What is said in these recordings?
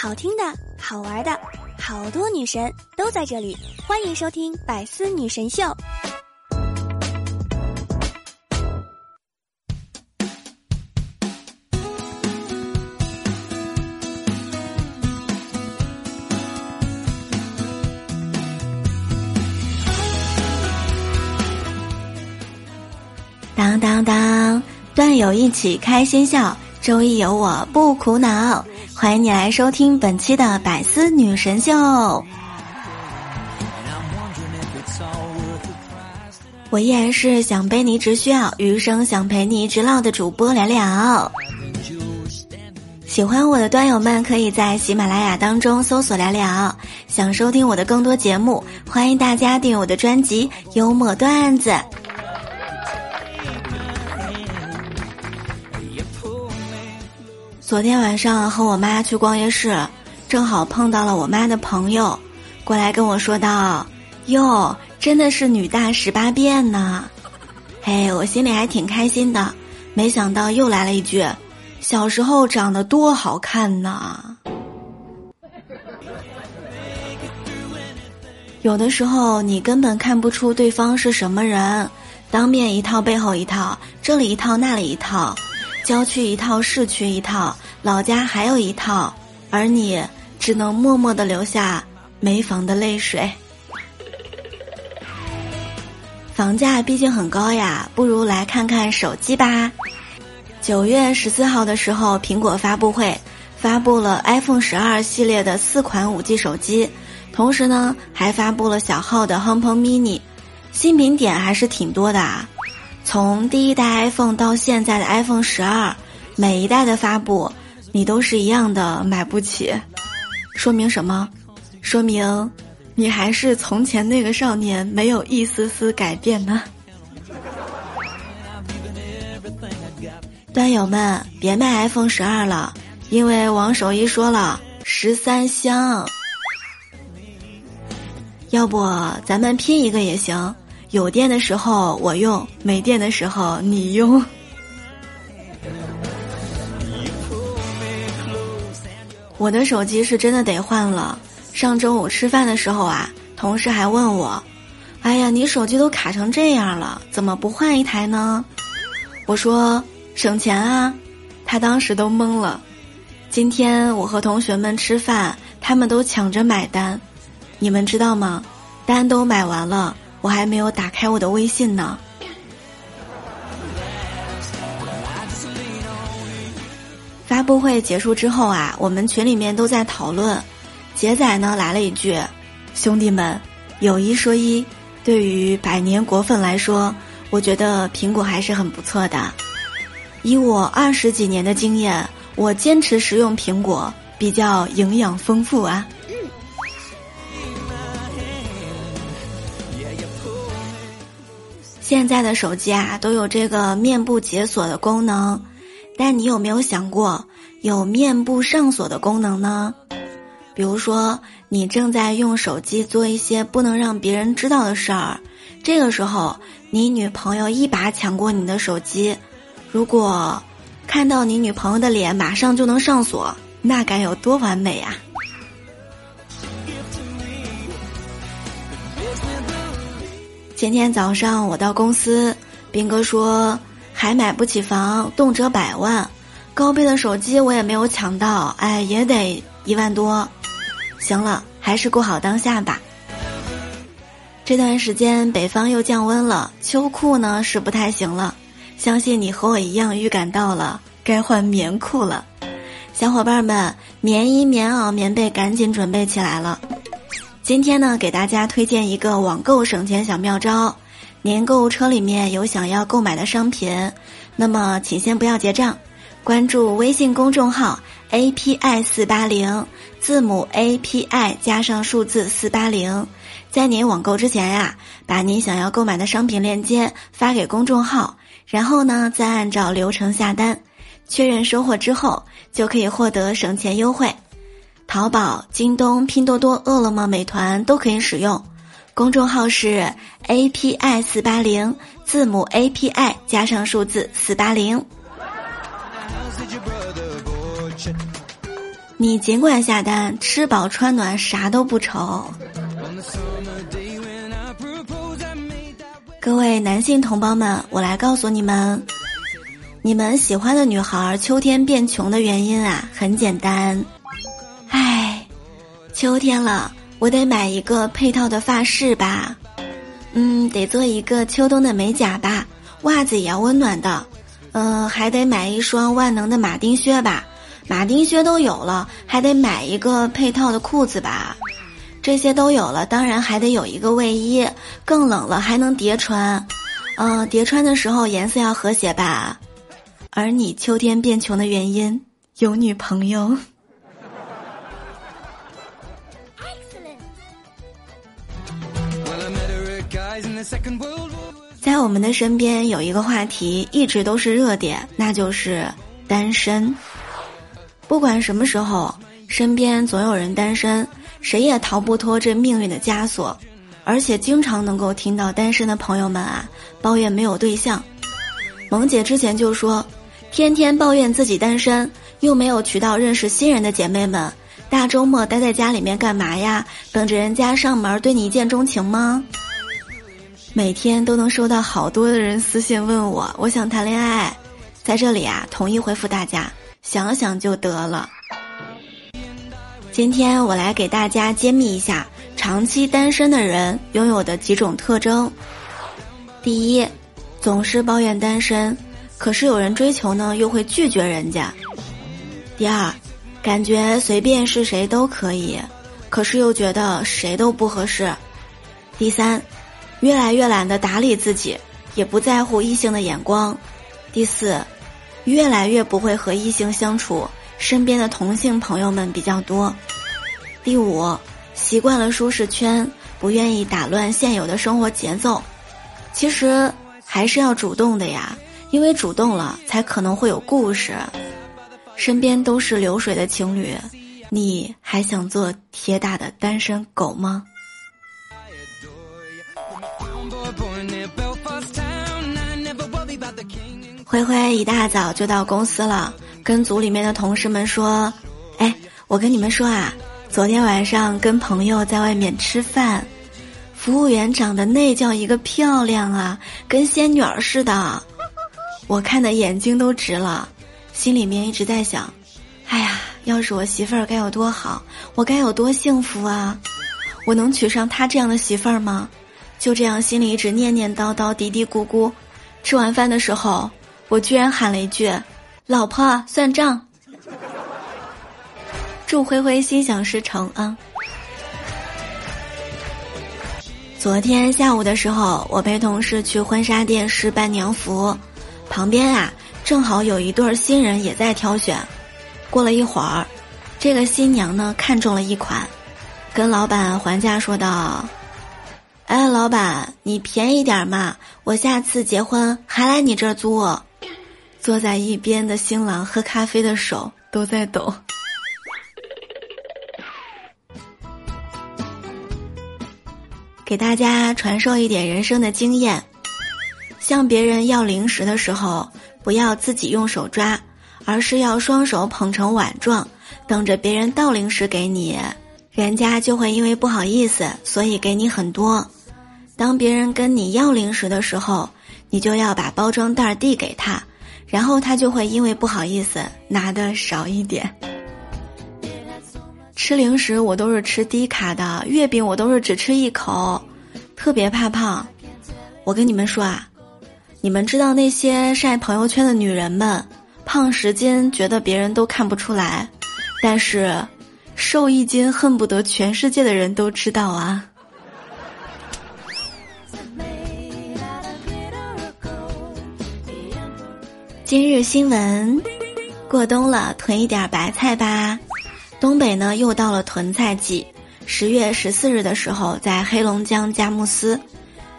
好听的、好玩的，好多女神都在这里，欢迎收听《百思女神秀》。当当当，段友一起开心笑，周一有我不苦恼。欢迎你来收听本期的百思女神秀。我依然是想背你只需要，余生想陪你一直唠的主播聊聊。喜欢我的端友们可以在喜马拉雅当中搜索聊聊。想收听我的更多节目，欢迎大家订阅我的专辑《幽默段子》。昨天晚上和我妈去逛夜市，正好碰到了我妈的朋友，过来跟我说道：“哟，真的是女大十八变呢。”嘿，我心里还挺开心的，没想到又来了一句：“小时候长得多好看呢。”有的时候你根本看不出对方是什么人，当面一套背后一套，这里一套那里一套。郊区一套，市区一套，老家还有一套，而你只能默默的流下没房的泪水。房价毕竟很高呀，不如来看看手机吧。九月十四号的时候，苹果发布会发布了 iPhone 十二系列的四款五 G 手机，同时呢还发布了小号的 HomePod Mini，新品点还是挺多的啊。从第一代 iPhone 到现在的 iPhone 十二，每一代的发布，你都是一样的买不起，说明什么？说明你还是从前那个少年，没有一丝丝改变呢。端友们，别卖 iPhone 十二了，因为王守一说了十三香，要不咱们拼一个也行。有电的时候我用，没电的时候你用。我的手机是真的得换了。上周五吃饭的时候啊，同事还问我：“哎呀，你手机都卡成这样了，怎么不换一台呢？”我说：“省钱啊。”他当时都懵了。今天我和同学们吃饭，他们都抢着买单，你们知道吗？单都买完了。我还没有打开我的微信呢。发布会结束之后啊，我们群里面都在讨论。杰仔呢来了一句：“兄弟们，有一说一，对于百年果粉来说，我觉得苹果还是很不错的。以我二十几年的经验，我坚持食用苹果，比较营养丰富啊。”现在的手机啊都有这个面部解锁的功能，但你有没有想过有面部上锁的功能呢？比如说你正在用手机做一些不能让别人知道的事儿，这个时候你女朋友一把抢过你的手机，如果看到你女朋友的脸马上就能上锁，那该有多完美呀！今天早上我到公司，斌哥说还买不起房，动辄百万，高配的手机我也没有抢到，哎，也得一万多。行了，还是过好当下吧。这段时间北方又降温了，秋裤呢是不太行了，相信你和我一样预感到了，该换棉裤了。小伙伴们，棉衣、棉袄、棉被赶紧准备起来了。今天呢，给大家推荐一个网购省钱小妙招。您购物车里面有想要购买的商品，那么请先不要结账，关注微信公众号 API 四八零，字母 API 加上数字四八零，在您网购之前呀，把您想要购买的商品链接发给公众号，然后呢，再按照流程下单，确认收货之后，就可以获得省钱优惠。淘宝、京东、拼多多、饿了么、美团都可以使用，公众号是 API 四八零，字母 API 加上数字四八零。你尽管下单，吃饱穿暖啥都不愁。各位男性同胞们，我来告诉你们，你们喜欢的女孩秋天变穷的原因啊，很简单。秋天了，我得买一个配套的发饰吧。嗯，得做一个秋冬的美甲吧。袜子也要温暖的。嗯，还得买一双万能的马丁靴吧。马丁靴都有了，还得买一个配套的裤子吧。这些都有了，当然还得有一个卫衣，更冷了还能叠穿，嗯，叠穿的时候颜色要和谐吧。而你秋天变穷的原因，有女朋友。在我们的身边有一个话题一直都是热点，那就是单身。不管什么时候，身边总有人单身。谁也逃不脱这命运的枷锁，而且经常能够听到单身的朋友们啊抱怨没有对象。萌姐之前就说，天天抱怨自己单身又没有渠道认识新人的姐妹们，大周末待在家里面干嘛呀？等着人家上门对你一见钟情吗？每天都能收到好多的人私信问我，我想谈恋爱，在这里啊统一回复大家，想想就得了。今天我来给大家揭秘一下长期单身的人拥有的几种特征。第一，总是抱怨单身，可是有人追求呢，又会拒绝人家。第二，感觉随便是谁都可以，可是又觉得谁都不合适。第三，越来越懒得打理自己，也不在乎异性的眼光。第四，越来越不会和异性相处。身边的同性朋友们比较多。第五，习惯了舒适圈，不愿意打乱现有的生活节奏。其实还是要主动的呀，因为主动了才可能会有故事。身边都是流水的情侣，你还想做铁打的单身狗吗？灰灰一大早就到公司了。跟组里面的同事们说：“哎，我跟你们说啊，昨天晚上跟朋友在外面吃饭，服务员长得那叫一个漂亮啊，跟仙女儿似的，我看的眼睛都直了，心里面一直在想，哎呀，要是我媳妇儿该有多好，我该有多幸福啊！我能娶上她这样的媳妇儿吗？就这样，心里一直念念叨叨、嘀嘀咕咕。吃完饭的时候，我居然喊了一句。”老婆算账，祝灰灰心想事成啊！昨天下午的时候，我陪同事去婚纱店试伴娘服，旁边啊正好有一对新人也在挑选。过了一会儿，这个新娘呢看中了一款，跟老板还价说道：“哎，老板，你便宜点嘛，我下次结婚还来你这儿租。”坐在一边的新郎喝咖啡的手都在抖。给大家传授一点人生的经验：向别人要零食的时候，不要自己用手抓，而是要双手捧成碗状，等着别人倒零食给你，人家就会因为不好意思，所以给你很多。当别人跟你要零食的时候，你就要把包装袋递给他。然后他就会因为不好意思拿的少一点。吃零食我都是吃低卡的，月饼我都是只吃一口，特别怕胖。我跟你们说啊，你们知道那些晒朋友圈的女人们，胖十斤觉得别人都看不出来，但是瘦一斤恨不得全世界的人都知道啊。今日新闻：过冬了，囤一点白菜吧。东北呢，又到了囤菜季。十月十四日的时候，在黑龙江佳木斯，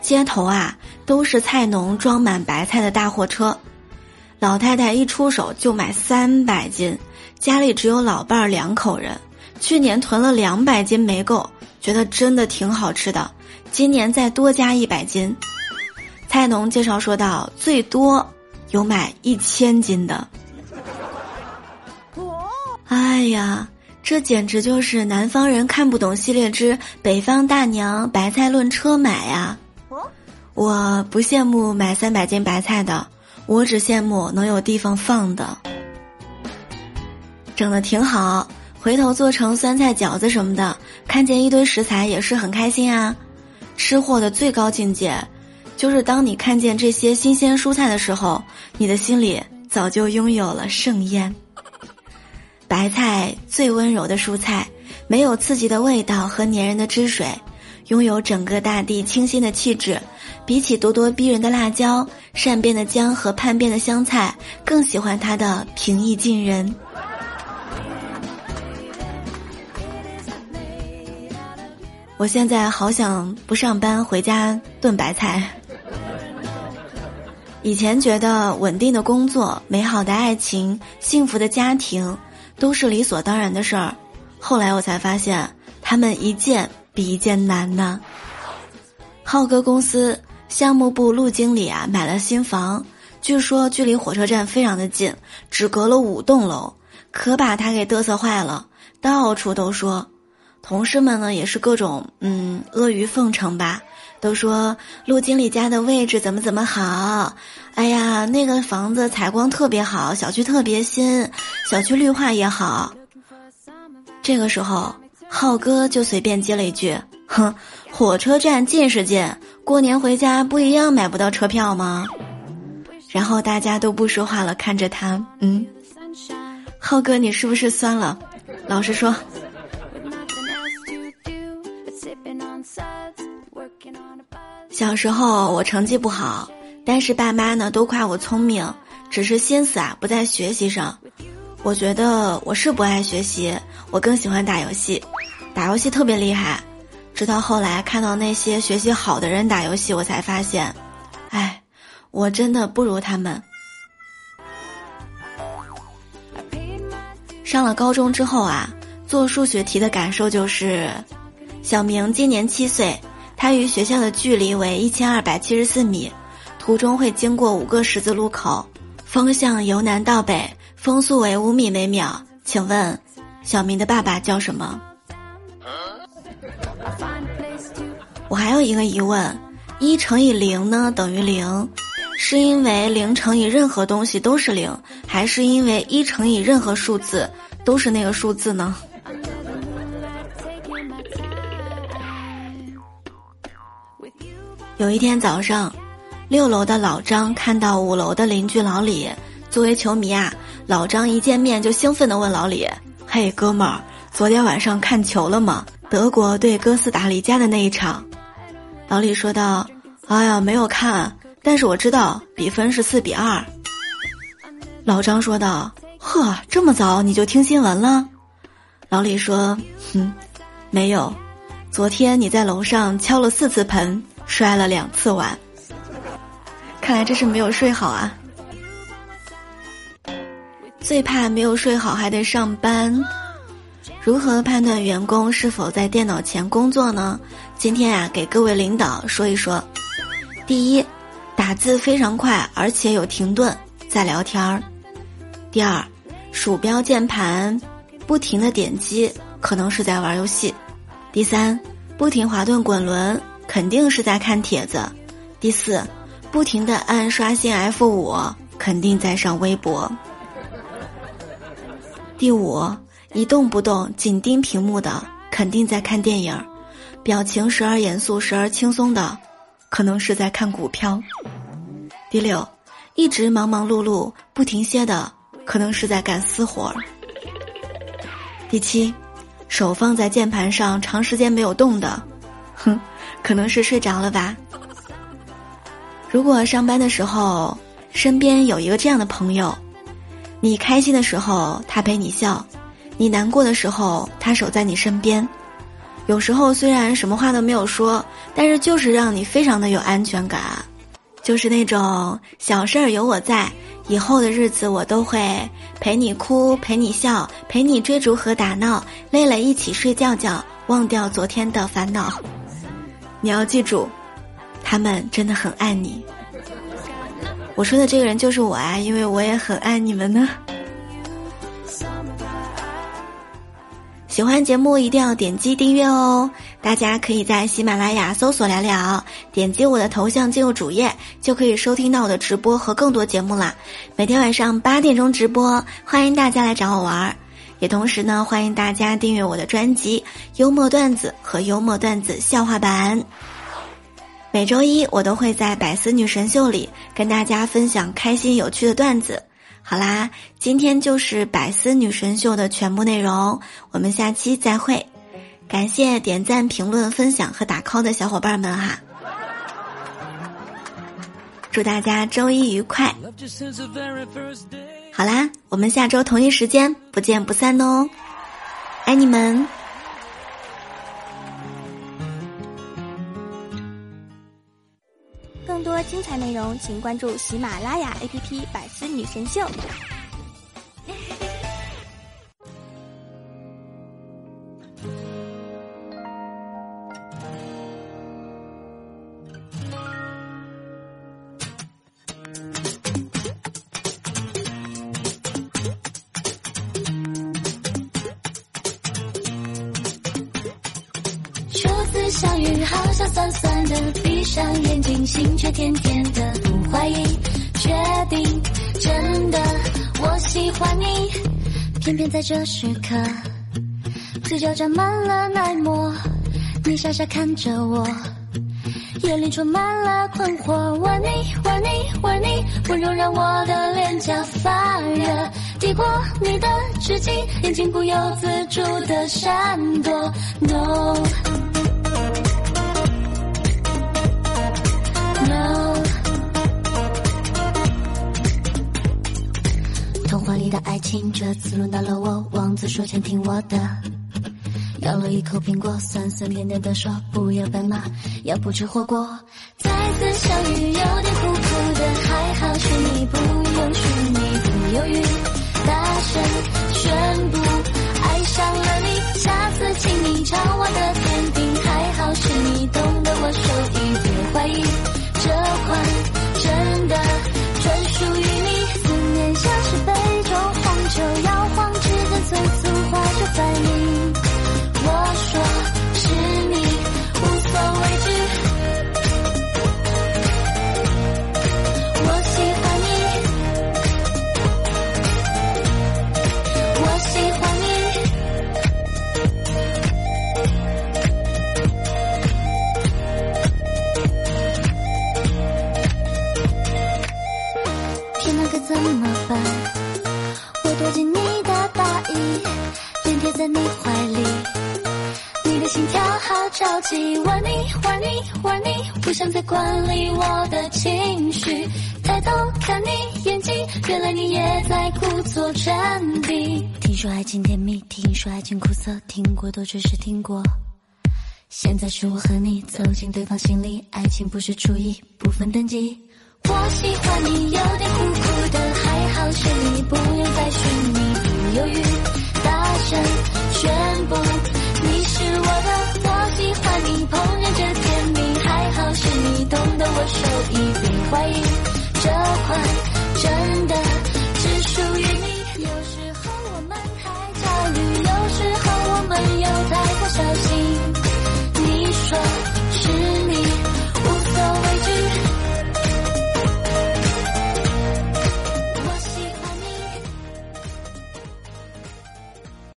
街头啊都是菜农装满白菜的大货车。老太太一出手就买三百斤，家里只有老伴儿两口人，去年囤了两百斤没够，觉得真的挺好吃的，今年再多加一百斤。菜农介绍说道：“最多。”有买一千斤的，哎呀，这简直就是南方人看不懂系列之北方大娘白菜论车买呀！我不羡慕买三百斤白菜的，我只羡慕能有地方放的。整的挺好，回头做成酸菜饺子什么的，看见一堆食材也是很开心啊。吃货的最高境界，就是当你看见这些新鲜蔬菜的时候，你的心里早就拥有了盛宴。白菜最温柔的蔬菜，没有刺激的味道和粘人的汁水，拥有整个大地清新的气质。比起咄咄逼人的辣椒、善变的姜和叛变的香菜，更喜欢它的平易近人。我现在好想不上班，回家炖白菜。以前觉得稳定的工作、美好的爱情、幸福的家庭。都是理所当然的事儿，后来我才发现，他们一件比一件难呢。浩哥公司项目部陆经理啊，买了新房，据说距离火车站非常的近，只隔了五栋楼，可把他给嘚瑟坏了，到处都说。同事们呢，也是各种嗯阿谀奉承吧。都说陆经理家的位置怎么怎么好，哎呀，那个房子采光特别好，小区特别新，小区绿化也好。这个时候，浩哥就随便接了一句：“哼，火车站近是近，过年回家不一样买不到车票吗？”然后大家都不说话了，看着他，嗯，浩哥，你是不是酸了？老实说。小时候我成绩不好，但是爸妈呢都夸我聪明，只是心思啊不在学习上。我觉得我是不爱学习，我更喜欢打游戏，打游戏特别厉害。直到后来看到那些学习好的人打游戏，我才发现，哎，我真的不如他们。上了高中之后啊，做数学题的感受就是，小明今年七岁。他与学校的距离为一千二百七十四米，途中会经过五个十字路口，风向由南到北，风速为五米每秒。请问，小明的爸爸叫什么？我还有一个疑问：一乘以零呢等于零，是因为零乘以任何东西都是零，还是因为一乘以任何数字都是那个数字呢？有一天早上，六楼的老张看到五楼的邻居老李。作为球迷啊，老张一见面就兴奋地问老李：“嘿，哥们儿，昨天晚上看球了吗？德国对哥斯达黎加的那一场？”老李说道：“哎呀，没有看，但是我知道比分是四比二。”老张说道：“呵，这么早你就听新闻了？”老李说：“哼，没有，昨天你在楼上敲了四次盆。”摔了两次碗，看来这是没有睡好啊。最怕没有睡好还得上班，如何判断员工是否在电脑前工作呢？今天啊，给各位领导说一说。第一，打字非常快，而且有停顿，在聊天儿。第二，鼠标键盘不停的点击，可能是在玩游戏。第三，不停滑动滚轮。肯定是在看帖子。第四，不停的按刷新 F 五，肯定在上微博。第五，一动不动紧盯屏幕的，肯定在看电影。表情时而严肃，时而轻松的，可能是在看股票。第六，一直忙忙碌碌不停歇的，可能是在干私活。第七，手放在键盘上长时间没有动的，可能是睡着了吧。如果上班的时候身边有一个这样的朋友，你开心的时候他陪你笑，你难过的时候他守在你身边。有时候虽然什么话都没有说，但是就是让你非常的有安全感，就是那种小事儿有我在，以后的日子我都会陪你哭，陪你笑，陪你追逐和打闹，累了一起睡觉觉，忘掉昨天的烦恼。你要记住，他们真的很爱你。我说的这个人就是我啊，因为我也很爱你们呢。喜欢节目一定要点击订阅哦！大家可以在喜马拉雅搜索“聊聊”，点击我的头像进入主页，就可以收听到我的直播和更多节目啦。每天晚上八点钟直播，欢迎大家来找我玩儿。也同时呢，欢迎大家订阅我的专辑《幽默段子》和《幽默段子笑话版》。每周一我都会在百思女神秀里跟大家分享开心有趣的段子。好啦，今天就是百思女神秀的全部内容，我们下期再会。感谢点赞、评论、分享和打 call 的小伙伴们哈！祝大家周一愉快。好啦，我们下周同一时间不见不散哦，爱你们。更多精彩内容，请关注喜马拉雅 APP《百思女神秀》。相遇好像酸酸的，闭上眼睛心却甜甜的，不怀疑，确定，真的，我喜欢你。偏偏在这时刻，嘴角沾满了奶沫，你傻傻看着我，眼里充满了困惑。玩你，玩你，玩你，温柔让我的脸颊发热，抵过你的指尖，眼睛不由自主的闪躲。No。的爱情这次轮到了我，王子说先听我的，咬了一口苹果，酸酸甜甜的说不要白马，要不吃火锅。再次相遇有点苦苦的，还好是你，不用是你，不犹豫，大声着急，玩你玩你玩你，不想再管理我的情绪。抬头看你眼睛，原来你也在故作镇定。听说爱情甜蜜，听说爱情苦涩，听过都只是听过。现在是我和你走进对方心里，爱情不是初一，不分等级。我喜欢你，